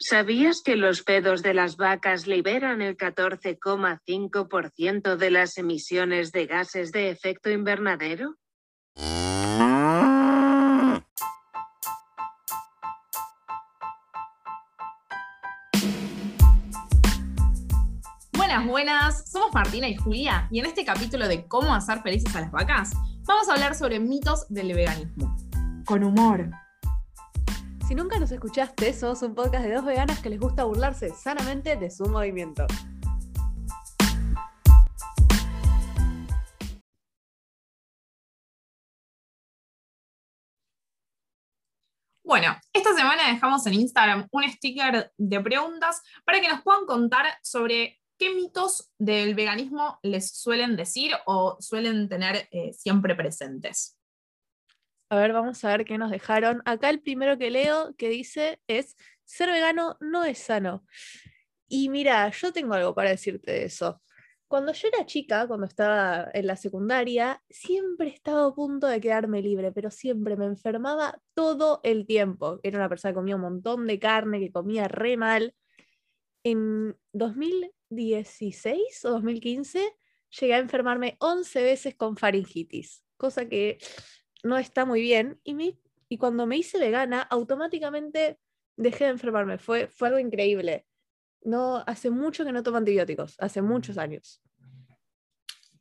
¿Sabías que los pedos de las vacas liberan el 14,5% de las emisiones de gases de efecto invernadero? Buenas, buenas, somos Martina y Julia y en este capítulo de cómo hacer felices a las vacas vamos a hablar sobre mitos del veganismo. Con humor, si nunca nos escuchaste, somos un podcast de dos veganas que les gusta burlarse sanamente de su movimiento. Bueno, esta semana dejamos en Instagram un sticker de preguntas para que nos puedan contar sobre qué mitos del veganismo les suelen decir o suelen tener eh, siempre presentes. A ver, vamos a ver qué nos dejaron. Acá el primero que leo que dice es, ser vegano no es sano. Y mira, yo tengo algo para decirte de eso. Cuando yo era chica, cuando estaba en la secundaria, siempre estaba a punto de quedarme libre, pero siempre me enfermaba todo el tiempo. Era una persona que comía un montón de carne, que comía re mal. En 2016 o 2015 llegué a enfermarme 11 veces con faringitis, cosa que no está muy bien. Y, y cuando me hice vegana, automáticamente dejé de enfermarme. Fue, fue algo increíble. No, hace mucho que no tomo antibióticos, hace muchos años.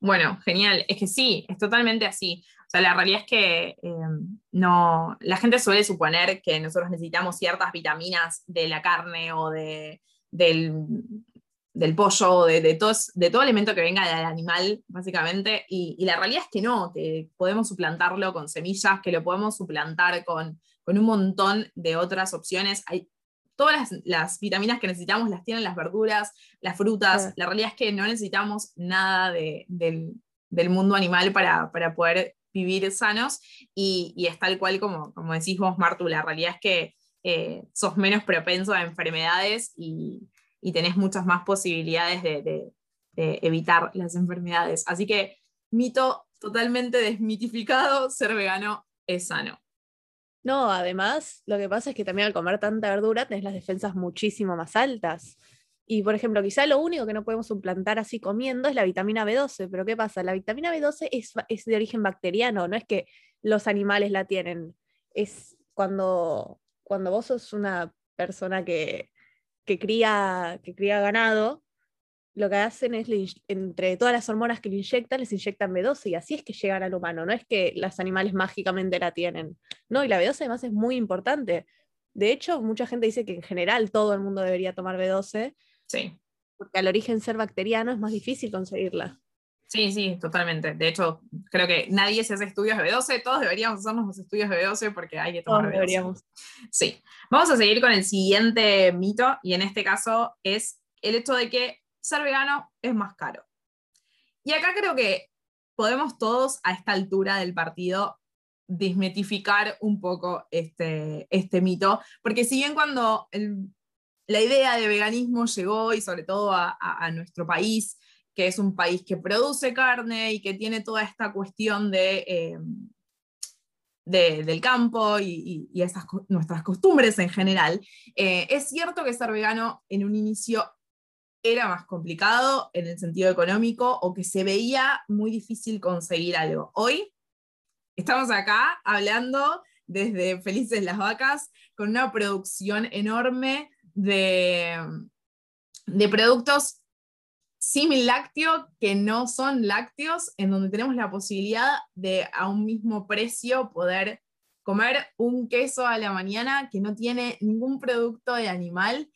Bueno, genial. Es que sí, es totalmente así. O sea, la realidad es que em, no, la gente suele suponer que nosotros necesitamos ciertas vitaminas de la carne o de, del, del pollo, de, de, todo, de todo alimento que venga del animal, básicamente, y, la realidad es que no, que podemos suplantarlo con semillas, que lo podemos suplantar con, con un montón de otras opciones. Hay, todas las, vitaminas que necesitamos las tienen las verduras, las frutas. La realidad es que no necesitamos nada de, del, del, mundo animal para, para, poder vivir sanos, y, y, es tal cual como, como decís vos, Martu, la realidad es que eh, sos menos propenso a enfermedades y y tenés muchas más posibilidades de, evitar las enfermedades. Así que mito totalmente desmitificado, ser vegano es sano. No, además, lo que pasa es que también al comer tanta verdura tenés las defensas muchísimo más altas. Y por ejemplo, quizá lo único que no podemos suplantar así comiendo es la vitamina B12, pero ¿qué pasa? La vitamina B12 es, es de origen bacteriano, no es que los animales la tienen. Es cuando, cuando vos sos una persona que, que cría, que cría ganado, lo que hacen es, entre todas las hormonas que le inyectan, les inyectan B12 y así es que llegan al humano, no es que los animales mágicamente la tienen. No, y la B12 además es muy importante. De hecho, mucha gente dice que en general todo el mundo debería tomar B12. Sí. Porque al origen ser bacteriano es más difícil conseguirla. Sí, sí, totalmente. De hecho, creo que nadie se hace estudios de B12, todos deberíamos hacernos los estudios de B12 porque hay que tomar todos deberíamos. Sí. Vamos a seguir con el siguiente mito y en este caso es el hecho de que ser vegano es más caro. Y acá creo que podemos todos a esta altura del partido desmitificar un poco este, este mito, porque si bien cuando la idea de veganismo llegó y sobre todo a, a nuestro país, que es un país que produce carne y que tiene toda esta cuestión de, eh, del campo y, nuestras costumbres en general. Eh, es cierto que ser vegano en un inicio era más complicado en el sentido económico o que se veía muy difícil conseguir algo. Hoy estamos acá hablando desde Felices las Vacas con una producción enorme de, de productos lácteo que no son lácteos, en donde tenemos la posibilidad de a un mismo precio poder comer un queso a la mañana que no tiene ningún producto de animal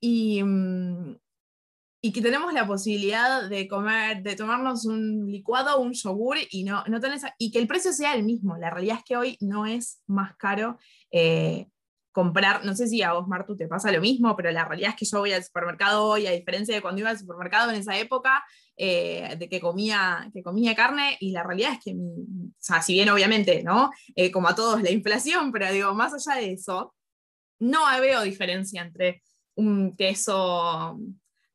y, mm, y que tenemos la posibilidad de comer, de tomarnos un licuado un yogur y, no, no y que el precio sea el mismo. La realidad es que hoy no es más caro eh, comprar, no sé si a vos, Martu, te pasa lo mismo, pero la realidad es que yo voy al supermercado hoy, a diferencia de cuando iba al supermercado en esa época, eh, de que comía, que comía carne, y la realidad es que, o sea, si bien obviamente, ¿no? Eh, como a todos la inflación, pero digo, más allá de eso, no veo diferencia entre un queso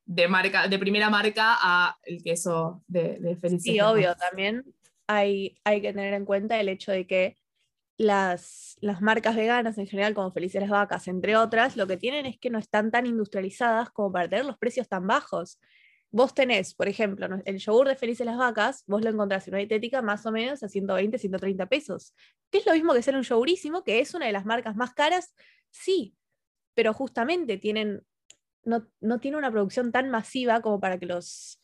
de marca, de primera marca a el queso de, de Sí, obvio, también hay, hay que tener en cuenta el hecho de que las, las marcas veganas en general, como Felices las Vacas, entre otras, lo que tienen es que no están tan industrializadas como para tener los precios tan bajos. Vos tenés, por ejemplo, el yogur de Felices las Vacas, vos lo encontrás en una dietética más o menos a 120, 130 pesos, que es lo mismo que ser un yogurísimo, que es una de las marcas más caras, sí, pero justamente tienen, no, no tiene una producción tan masiva como para que los,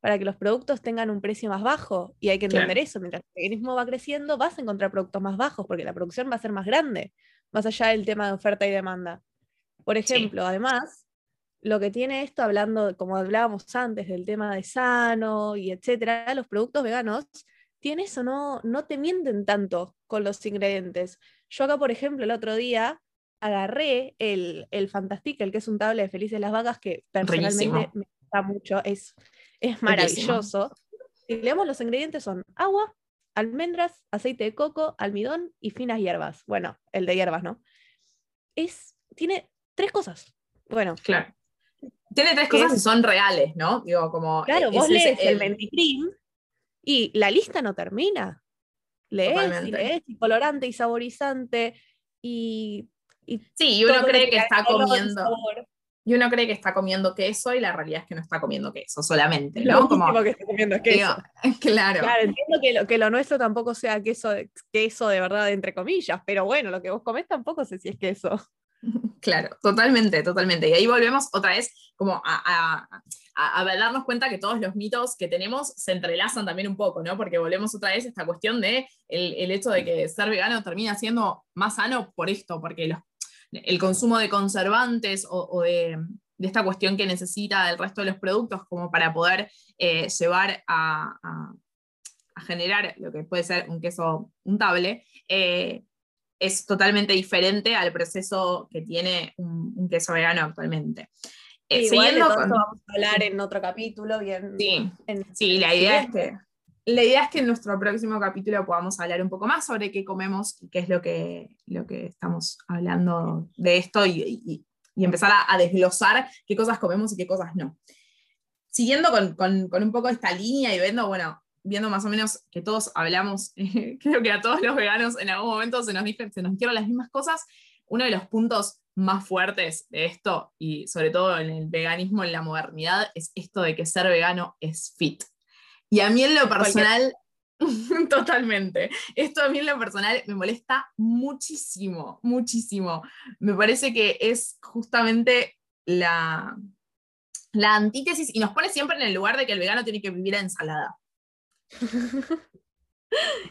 para que los productos tengan un precio más bajo. Y hay que entender Claro. eso. Mientras el veganismo va creciendo, vas a encontrar productos más bajos porque la producción va a ser más grande, más allá del tema de oferta y demanda. Por ejemplo, además, lo que tiene esto, hablando, como hablábamos antes, del tema de sano y etcétera, los productos veganos tienen eso, no, no te mienten tanto con los ingredientes. Yo acá, por ejemplo, el otro día agarré el, el Fantastic, el que es un tablet de Felices las Vacas, que personalmente me gusta mucho, es, es maravilloso. Si leemos los ingredientes son agua, almendras, aceite de coco, almidón y finas hierbas. Bueno, el de hierbas, ¿no? Es, tiene tres cosas. Bueno, Claro. Tiene tres cosas es- que son reales, ¿no? Digo, como. claro, es- vos es lees el el- y la lista no termina. Lees y lees y colorante y saborizante y... y Sí, y uno cree que que está comiendo. sabor. Y uno cree que está comiendo queso y la realidad es que no está comiendo queso solamente, Lo ¿no? Como, que estoy comiendo es queso. digo, claro. Claro, entiendo que lo, que lo nuestro tampoco sea queso queso de verdad, entre comillas, pero bueno, lo que vos comés tampoco sé si es queso. Claro, totalmente, totalmente. Y ahí volvemos otra vez como a, a- a- a darnos cuenta que todos los mitos que tenemos se entrelazan también un poco, ¿no? Porque volvemos otra vez a esta cuestión de el, el hecho de que ser vegano termina siendo más sano por esto, porque los- el consumo de conservantes o, o de, de esta cuestión que necesita el resto de los productos como para poder eh, llevar a, a- a generar lo que puede ser un queso untable, eh, es totalmente diferente al proceso que tiene un, un queso vegano actualmente. Eh, Igual siguiendo con- vamos a hablar en otro capítulo, bien. sí, en- sí, la idea es que la idea es que en nuestro próximo capítulo podamos hablar un poco más sobre qué comemos y qué es lo que, lo que estamos hablando de esto y, y- y empezar a, a desglosar qué cosas comemos y qué cosas no. Siguiendo con, con- con un poco esta línea y viendo, bueno, viendo más o menos que todos hablamos, creo que a todos los veganos en algún momento se nos, dije- se nos dijeron las mismas cosas, uno de los puntos más fuertes de esto, y sobre todo en el veganismo, en la modernidad, es esto de que ser vegano es fit. Y a mí en lo personal, totalmente, esto a mí en lo personal me molesta muchísimo, muchísimo. Me parece que es justamente la, la antítesis y nos pone siempre en el lugar de que el vegano tiene que vivir a ensalada.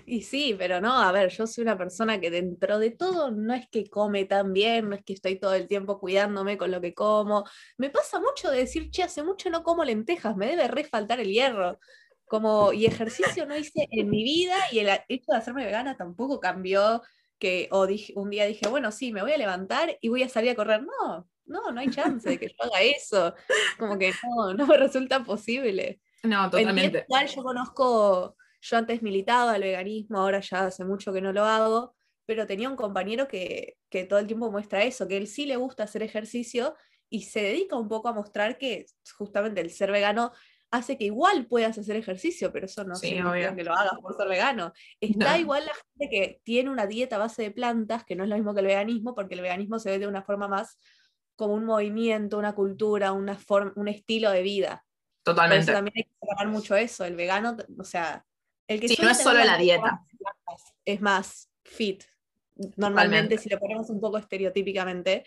Y sí, pero no, a ver, yo soy una persona que dentro de todo no es que come tan bien, no es que estoy todo el tiempo cuidándome con lo que como. Me pasa mucho de decir, che, hace mucho no como lentejas, me debe re faltar el hierro. Como, y ejercicio no hice en mi vida y el hecho de hacerme vegana tampoco cambió. Que, o dije, un día dije, bueno, sí, me voy a levantar y voy a salir a correr. No, no, no hay chance de que yo haga eso. Como que no, no me resulta posible. No, totalmente. igual yo conozco, yo antes militaba el veganismo, ahora ya hace mucho que no lo hago, pero tenía un compañero que, que todo el tiempo muestra eso, que él sí le gusta hacer ejercicio y se dedica un poco a mostrar que justamente el ser vegano hace que igual puedas hacer ejercicio, pero eso no Sí, significa que lo hagas por ser vegano. Está No. igual la gente que tiene una dieta a base de plantas, que no es lo mismo que el veganismo, porque el veganismo se ve de una forma más como un movimiento, una cultura, una forma, un estilo de vida. Por eso Totalmente. también hay que separar mucho eso. El vegano, o sea, el que Sí, no es solo la dieta plantas Es más fit. Normalmente, Totalmente. si lo ponemos un poco estereotípicamente,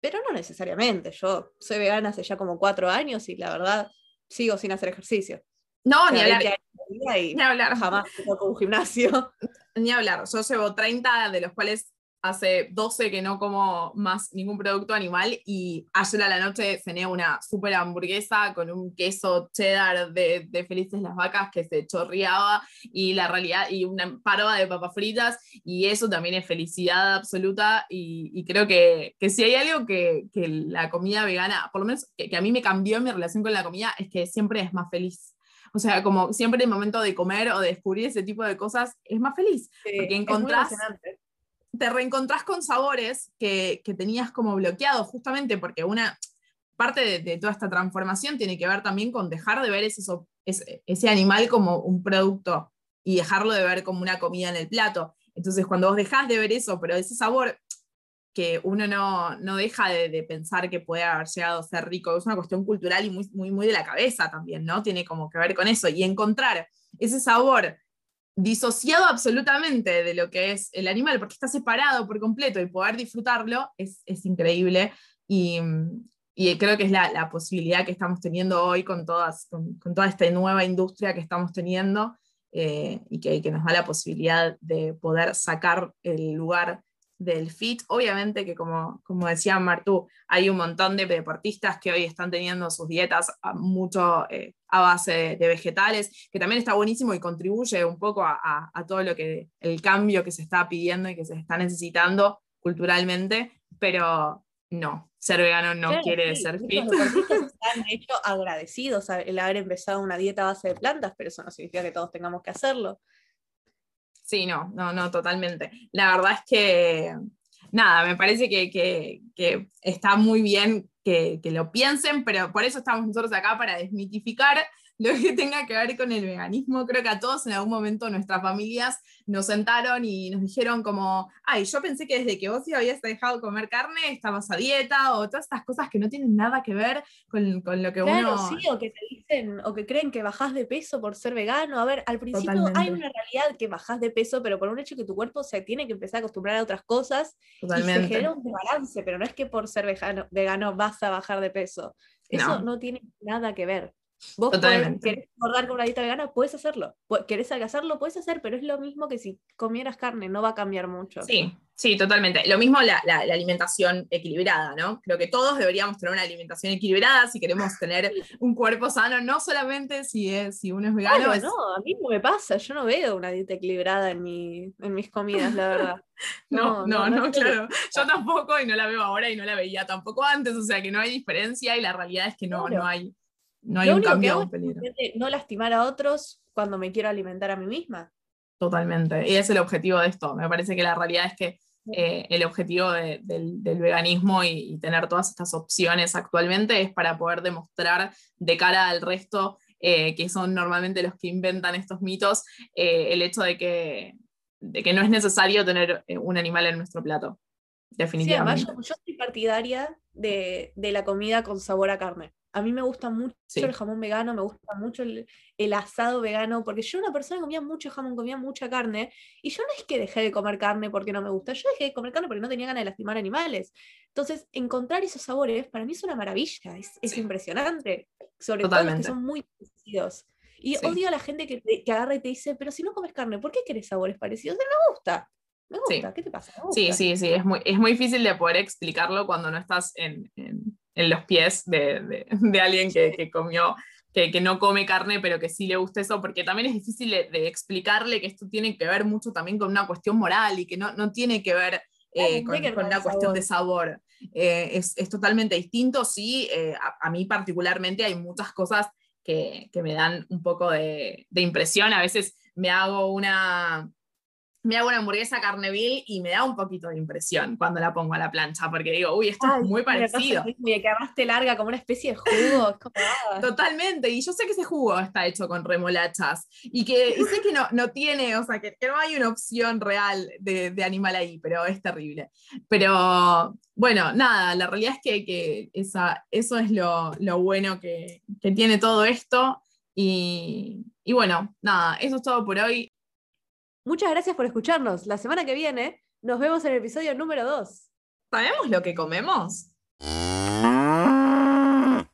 pero no necesariamente. Yo soy vegana hace ya como cuatro años y la verdad sigo sin hacer ejercicio. No, ni hablar. 20 años de vida y Ni hablar. jamás toco un gimnasio. Ni hablar. Yo llevo 30, de los cuales hace 12 que no como más ningún producto animal y ayer a la noche cené una super hamburguesa con un queso cheddar de, de Felices las Vacas que se chorreaba y la realidad y una parva de papas fritas y eso también es felicidad absoluta y, y creo que, que si hay algo que, que la comida vegana, por lo menos que, que a mí me cambió mi relación con la comida, es que siempre es más feliz. O sea, como siempre el momento de comer o de descubrir ese tipo de cosas es más feliz Sí, Porque encontrás-. Te reencontrás con sabores que, que tenías como bloqueados, justamente porque una parte de, toda esta transformación tiene que ver también con dejar de ver ese, ese animal como un producto y dejarlo de ver como una comida en el plato. Entonces, cuando vos dejás de ver eso, pero ese sabor que uno no, no deja de, de, pensar que puede haber llegado a ser rico, es una cuestión cultural y muy, muy, muy de la cabeza también, ¿no? Tiene como que ver con eso. Y encontrar ese sabor disociado absolutamente de lo que es el animal, porque está separado por completo y poder disfrutarlo es, es increíble. Y, y, creo que es la, la, posibilidad que estamos teniendo hoy con, todas, con toda esta nueva industria que estamos teniendo eh, y que, que, nos da la posibilidad de poder sacar el lugar del fit. Obviamente que como, como decía Martú, hay un montón de deportistas que hoy están teniendo sus dietas a, mucho eh, a base de, de, vegetales, que también está buenísimo y contribuye un poco a, a, a, todo lo que el cambio que se está pidiendo y que se está necesitando culturalmente, pero no, ser vegano no claro, quiere sí, ser fit. deportistas están de hecho agradecidos el haber empezado una dieta a base de plantas, pero eso no significa que todos tengamos que hacerlo. Sí, no, no, no, totalmente. La verdad es que, nada, me parece que, que- que está muy bien que, que lo piensen, pero por eso estamos nosotros acá para desmitificar lo que tenga que ver con el veganismo. Creo que a todos en algún momento nuestras familias nos sentaron y nos dijeron como, ay, yo pensé que desde que vos ya habías dejado de comer carne estabas a dieta, o todas estas cosas que no tienen nada que ver con, con lo que Claro, uno... sí, o que te dicen, o que creen que bajás de peso por ser vegano. A ver, al principio hay Totalmente. una realidad que bajás de peso, pero por un hecho que tu cuerpo se tiene que empezar a acostumbrar a otras cosas y se Totalmente. genera un desbalance, pero no es que por ser vegano, vegano vas a bajar de peso. Eso No. no, tiene nada que ver. Vos podés- querés engordar con una dieta vegana, puedes hacerlo. Querés adelgazarlo, puedes hacer, pero es lo mismo que si comieras carne, no va a cambiar mucho. Sí, sí, totalmente. Lo mismo la, la- la alimentación equilibrada, ¿no? Creo que todos deberíamos tener una alimentación equilibrada si queremos tener un cuerpo sano, no solamente si, es, si uno es vegano. Claro, es- no, a mí no me pasa, yo no veo una dieta equilibrada en, mi, en mis comidas, la verdad. no, no, no, no no, claro. Yo tampoco y no la veo ahora y no la veía tampoco antes, o sea que no hay diferencia y la realidad es que no, Claro. no hay, no hay Lo un único que cambio hago es peligro. no lastimar a otros cuando me quiero alimentar a mí misma. Totalmente. Y es el objetivo de esto. Me parece que la realidad es que eh, el objetivo de- del, del veganismo y, y tener todas estas opciones actualmente es para poder demostrar de cara al resto, eh, que son normalmente los que inventan estos mitos, eh, el hecho de que, de que no es necesario tener un animal en nuestro plato. Sí, además Definitivamente. yo, yo soy partidaria de, de la comida con sabor a carne. A mí me gusta mucho Sí. el jamón vegano, me gusta mucho el, el asado vegano, porque yo era una persona que comía mucho jamón, comía mucha carne, y yo no es que dejé de comer carne porque no me gusta, yo dejé de comer carne porque no tenía ganas de lastimar animales. Entonces, encontrar esos sabores para mí es una maravilla, es, es Sí. impresionante, sobre todo los Totalmente. que son muy parecidos. Y Sí. odio a la gente que, que agarra y te dice, pero si no comes carne, ¿por qué querés sabores parecidos? Me gusta, me Sí. ¿qué te pasa? Sí, gusta". sí, sí, es muy, es muy difícil de poder explicarlo cuando no estás en, en- en los pies de, de- de alguien que, que comió, que, que no come carne, pero que sí le gusta eso, porque también es difícil de, de explicarle que esto tiene que ver mucho también con una cuestión moral y que no, no tiene que ver eh, con, con una cuestión de sabor. Eh, es, es totalmente distinto, sí, eh, a, a mí particularmente hay muchas cosas que, que me dan un poco de, de impresión, a veces me hago una me hago una hamburguesa carneville y me da un poquito de impresión cuando la pongo a la plancha, porque digo, uy, esto Ay, es muy parecido. Y que además te larga como una especie de jugo. es como, ah. Totalmente, y yo sé que ese jugo está hecho con remolachas y que y sé que no, no tiene, o sea, que, que no hay una opción real de, de animal ahí, pero es terrible. Pero bueno, nada, la realidad es que, que esa, eso es lo, lo bueno que, que tiene todo esto. Y, y bueno, nada, eso es todo por hoy. Muchas gracias por escucharnos. La semana que viene nos vemos en el episodio número 2. ¿Sabemos lo que comemos?